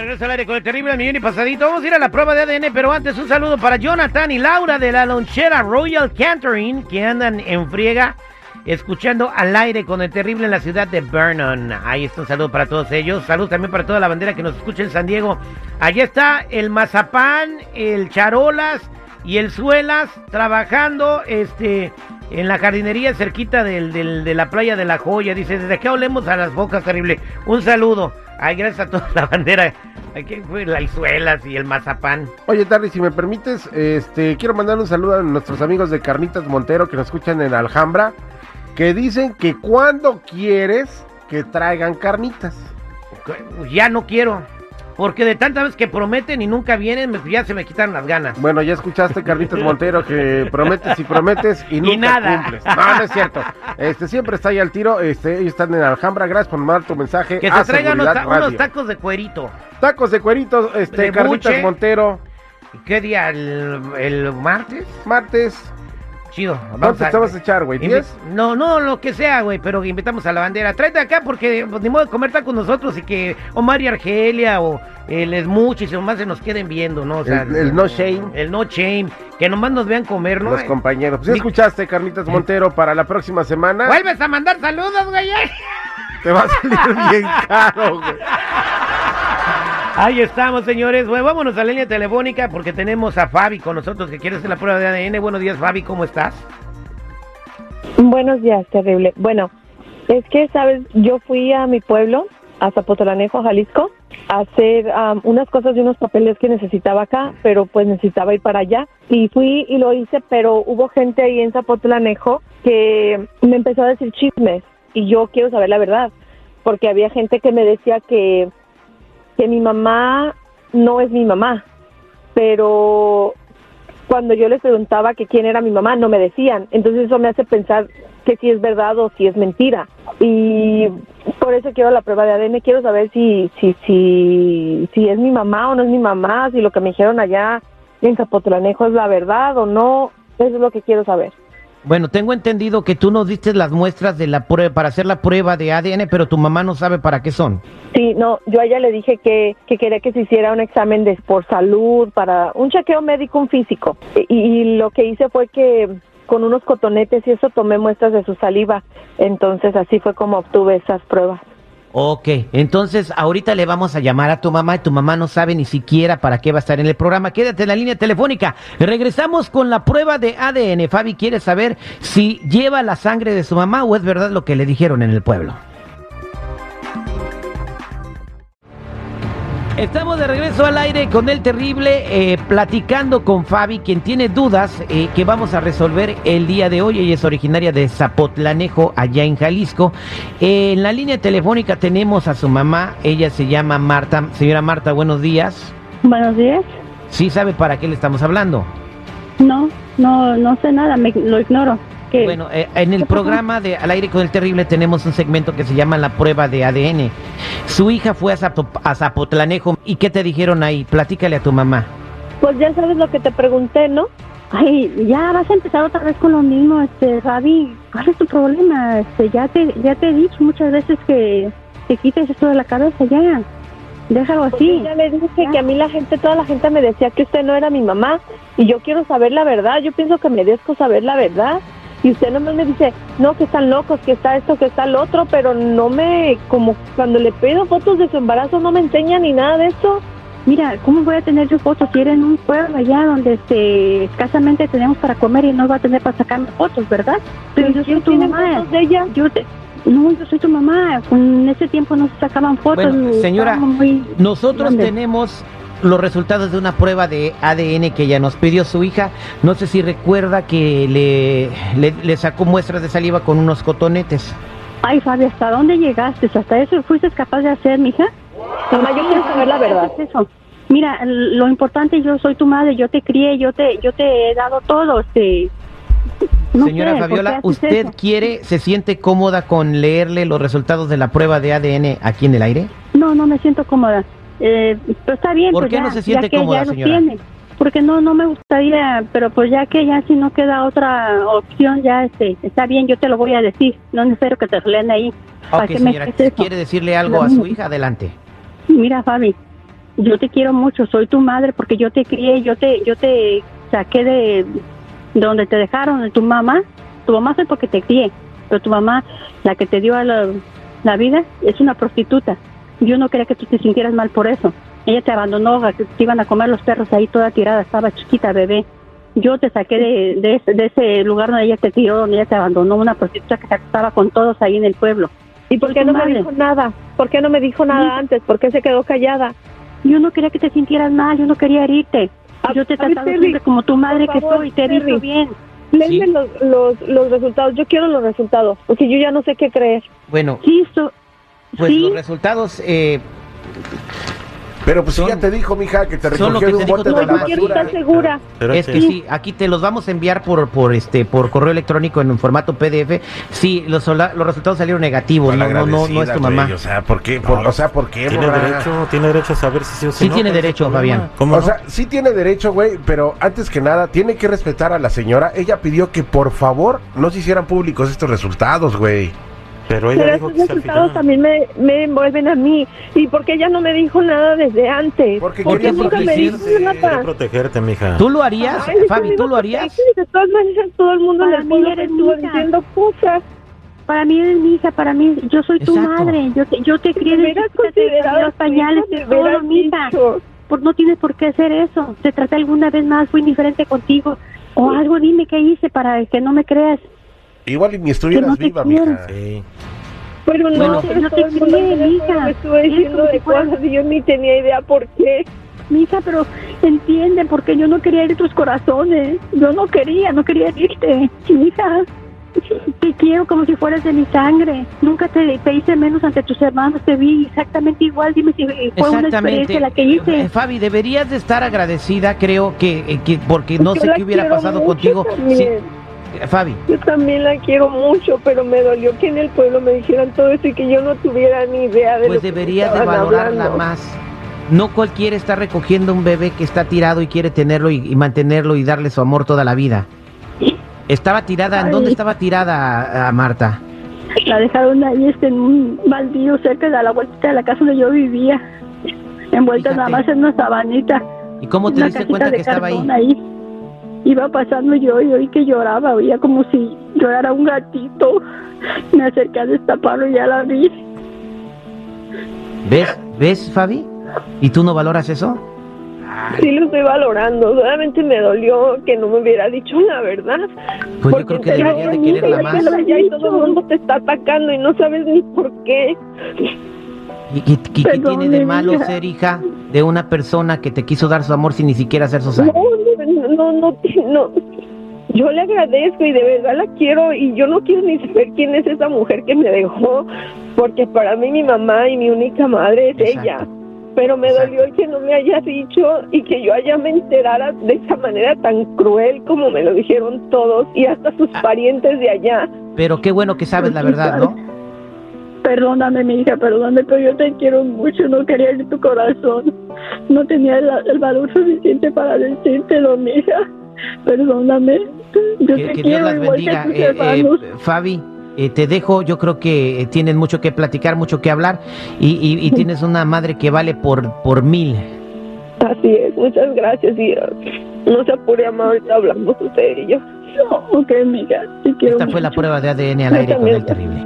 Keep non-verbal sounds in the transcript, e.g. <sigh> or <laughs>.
Regreso al aire con el terrible millón y pasadito. Vamos a ir a la prueba de ADN, pero antes un saludo para Jonathan y Laura de la lonchera Royal Catering que andan en friega escuchando al aire con el terrible en la ciudad de Vernon. Ahí está un saludo para todos ellos. Saludos también para toda la bandera que nos escucha en San Diego. Allí está el Mazapán, el Charolas y el Suelas trabajando este en la jardinería cerquita del, del- de la playa de la joya. Dice, desde acá olemos a las bocas, terrible. Un saludo. Ay, gracias a toda la bandera. Aquí fue la Suelas y el Mazapán. Oye, Tarry, si me permites, este, quiero mandar un saludo a nuestros amigos de Carnitas Montero que nos escuchan en Alhambra, que dicen que cuando quieres que traigan carnitas. Ya no quiero. Porque de tantas veces que prometen y nunca vienen, ya se me quitaron las ganas. Bueno, ya escuchaste, Carnitas Montero, que prometes y prometes <laughs> y nunca nada. cumples. No, no es cierto. Este, siempre está ahí al tiro. Este, ellos están en Alhambra. Gracias por mandar tu mensaje. Que se traigan unos, ta- tacos de cuerito. Tacos de cueritos, este, De Carnitas buche. Montero. ¿Y ¿Qué día? ¿El, el martes? Martes. Chido. ¿Cuántos te vas a echar, güey? Invi- ¿10? No, no, lo que sea, güey, pero invitamos a la bandera. Tráete acá porque pues, ni modo de comer con nosotros y que Omar y Argelia o el Smuch y si nomás se nos queden viendo, ¿no? O sea, El- el no shame. El no shame. Que nomás nos vean comer, ¿no? Los compañeros. Pues ya escuchaste, Carnitas Montero, para la próxima semana. Vuelves a mandar saludos, güey. Te va a salir bien caro, güey. Ahí estamos, señores. Bueno, vámonos a la línea telefónica porque tenemos a Fabi con nosotros que quiere hacer la prueba de ADN. Buenos días, Fabi, ¿cómo estás? Buenos días, terrible. Bueno, es que, ¿sabes? Yo fui a mi pueblo, a Zapotlanejo, Jalisco, a hacer am, unas cosas y unos papeles que necesitaba acá, pero pues necesitaba ir para allá. Y fui y lo hice, pero hubo gente ahí en Zapotlanejo que me empezó a decir chismes y yo quiero saber la verdad, porque había gente que me decía que, que mi mamá no es mi mamá, pero cuando yo les preguntaba que quién era mi mamá, no me decían. Entonces eso me hace pensar que si es verdad o si es mentira. Y por eso quiero la prueba de ADN. Quiero saber si, si, si, si es mi mamá o no es mi mamá, si lo que me dijeron allá en Zapotlanejo es la verdad o no. Eso es lo que quiero saber. Bueno, tengo entendido que tú nos diste las muestras de la prueba para hacer la prueba de ADN, pero tu mamá no sabe para qué son. Sí, no, yo a ella le dije que, que quería que se hiciera un examen de por salud, para un chequeo médico, un físico. Y, y lo que hice fue que con unos cotonetes y eso tomé muestras de su saliva. Entonces así fue como obtuve esas pruebas. Ok, entonces ahorita le vamos a llamar a tu mamá y tu mamá no sabe ni siquiera para qué va a estar en el programa. Quédate en la línea telefónica. Regresamos con la prueba de ADN. Fabi quiere saber si lleva la sangre de su mamá o es verdad lo que le dijeron en el pueblo. Estamos de regreso al aire con el terrible, eh, platicando con Fabi, quien tiene dudas eh, que vamos a resolver el día de hoy. Ella es originaria de Zapotlanejo, allá en Jalisco. Eh, en la línea telefónica tenemos a su mamá, ella se llama Marta. Señora Marta, buenos días. Buenos días. ¿Sí sabe para qué le estamos hablando? No, no, no sé nada, me, lo ignoro. ¿Qué? Bueno, eh, en el programa de Al aire con el terrible tenemos un segmento que se llama La prueba de ADN. Su hija fue a, Zapo- a Zapotlanejo. ¿Y qué te dijeron ahí? Platícale a tu mamá. Pues ya sabes lo que te pregunté, ¿no? Ay, ya vas a empezar otra vez con lo mismo, este, Fabi. ¿Cuál es tu problema? Este, ya te, ya te he dicho muchas veces que te quites esto de la cabeza, ya. Déjalo Pues así. ya le dije Ya. que a mí la gente, toda la gente me decía que usted no era mi mamá y yo quiero saber la verdad. Yo pienso que merezco saber la verdad. Y usted nomás me dice, no, que están locos, que está esto, que está el otro, pero no me, como cuando le pido fotos de su embarazo, no me enseña ni nada de eso. Mira, ¿cómo voy a tener yo fotos si era en un pueblo allá donde este, escasamente tenemos para comer y no va a tener para sacarme fotos, verdad? Pero yo soy ¿Quién tu tiene mamá. fotos de ella? Yo te, no, yo soy tu mamá. En ese tiempo no se sacaban fotos. Bueno, señora, muy Nosotros grandes. tenemos los resultados de una prueba de ADN que ella nos pidió su hija. No sé si recuerda que le, le, le sacó muestras de saliva con unos cotonetes. Ay, Fabi, ¿hasta dónde llegaste? ¿Hasta eso fuiste capaz de hacer, mija? Mamá, yo quiero saber la verdad. ¿Qué es eso? Mira, lo importante, yo soy tu madre, yo te crié, yo te, yo te he dado todo, este... no Señora sé, ¿por qué Fabiola, ¿usted eso? quiere, se siente cómoda con leerle los resultados de la prueba de ADN aquí en el aire? No, no me siento cómoda. Eh, pero está bien, ¿Por pues qué ya, no se siente que cómoda, señora? tiene. Porque no, no me gustaría, pero pues ya que ya si no queda otra opción, ya este, está bien, yo te lo voy a decir. No necesito que te lean ahí. ¿Para Ok, qué me señora, eso? ¿quiere decirle algo a su hija? Adelante. Mira, Fabi, yo te quiero mucho, soy tu madre porque yo te crié, yo te, yo te saqué de donde te dejaron, de tu mamá. Tu mamá fue porque te crié, pero tu mamá, la que te dio a la, la vida, es una prostituta. Yo no quería que tú te sintieras mal por eso. Ella te abandonó, que te iban a comer los perros ahí toda tirada, estaba chiquita, bebé. Yo te saqué de, de, ese, de ese lugar donde ella te tiró, donde ella te abandonó, una prostituta que se acostaba con todos ahí en el pueblo. ¿Y por qué no me dijo nada? ¿Por qué no me dijo nada antes? ¿Por qué se quedó callada? Yo no quería que te sintieras mal, yo no quería herirte. A- Yo te he a ver, tratado Terry, siempre como tu madre que soy, te he visto Terry. bien. Léeme Sí. los, los, los resultados. Yo quiero los resultados, porque yo ya no sé qué creer. Bueno, Sí, so- pues sí, los resultados eh, Pero pues sí, Son- ya te dijo, mija, que te recogió de un bote de No, la basura. estar segura. Pero es que sí, aquí te los vamos a enviar por por este por correo electrónico en un formato PDF. Sí, los, los resultados salieron negativos, no, no, no, no es tu mamá. O sea, ¿por qué? Por- o sea, ¿por qué, Tiene morra? derecho, tiene derecho a saber si sí o si Sí no, tiene ¿cuál es el derecho? Fabián. ¿Cómo O no? sea, sí tiene derecho, güey, pero antes que nada, tiene que respetar a la señora. Ella pidió que por favor no se hicieran públicos estos resultados, güey. Pero ella Pero dijo esos que resultados final... también me, me envuelven a mí. ¿Y por qué ella no me dijo nada desde antes? Porque ¿Por quería qué? nunca me dijo protegerte. nada. Protegerte, mija. ¿Tú lo harías, Ay, Fabi? ¿Tú lo harías? De todas maneras, todo el mundo en Para el mí pueblo me eres estuvo diciendo cosas. para mí eres mi hija, para mí, yo soy tu Exacto. madre, yo te, yo te crié considerado los pañales, tu me todo, mija. Por, no tienes por qué hacer eso. Te traté alguna vez más, fui indiferente contigo. O algo dime qué hice para que no me creas. Igual y ni estuvieras Que no viva, mija. Sí. Pero no, Bueno. pero No te el mundo en crié, el pueblo mija. me estuvo Es diciendo como de si fuera- cosas y yo ni tenía idea por qué. Mija, pero entiende, porque yo no quería herir tus corazones. Yo no quería, no quería herirte. Mija, te quiero como si fueras de mi sangre. Nunca te, te hice menos ante tus hermanos, te vi exactamente igual. Dime si fue una experiencia la que Eh, hice. Fabi, deberías de estar agradecida, creo que, eh, que- porque no Yo sé qué hubiera pasado contigo. también. Sí, eh, Fabi, Yo también la quiero mucho, pero me dolió que en el pueblo me dijeran todo eso y que yo no tuviera ni idea de pues lo que deberías de estaban valorarla hablando. más. No cualquiera está recogiendo un bebé que está tirado y quiere tenerlo y, y mantenerlo y darle su amor toda la vida. Estaba tirada, ¿en dónde estaba tirada, a Marta? La dejaron ahí este, en un baldío cerca de la vuelta de la casa donde yo vivía. Envuelta Fíjate. nada más en una sabanita. ¿Y cómo te diste cuenta de que estaba ahí? ahí. Iba pasando yo y oí que lloraba, oía como si llorara un gatito. Me acerqué a destaparlo y ya la vi. ¿Ves? ¿Ves, Fabi? ¿Y tú no valoras eso? Sí lo estoy valorando, solamente me dolió que no me hubiera dicho la verdad. Pues yo Porque creo que deberías de quererla más. y todo el mundo te está atacando y no sabes ni por qué. ¿Y, y- y qué tiene de malo hija. ser hija de una persona que te quiso dar su amor sin ni siquiera hacer su sangre? no, no, no. Yo le agradezco y de verdad la quiero y yo no quiero ni saber quién es esa mujer que me dejó, porque para mí mi mamá y mi única madre es Exacto. ella. Pero me Exacto. dolió que no me haya dicho y que yo allá me enterara de esa manera tan cruel como me lo dijeron todos y hasta sus Ah. parientes de allá. Pero qué bueno que sabes la verdad, ¿no? Perdóname, mi hija, perdóname, pero yo te quiero mucho. No quería herir tu corazón. No tenía el, el valor suficiente para decírtelo, mi hija. Perdóname. Yo Que, te que Dios quiero las bendiga. tus Eh, eh. Fabi, eh, te dejo, yo creo que eh, tienen mucho que platicar, mucho que hablar y, y- y tienes una madre que vale por, por mil. Así es, muchas gracias y uh, no se apure, mamá, ahorita hablamos usted y yo. No, ok, mija, te quiero Esta fue la prueba de ADN al aire con el terrible.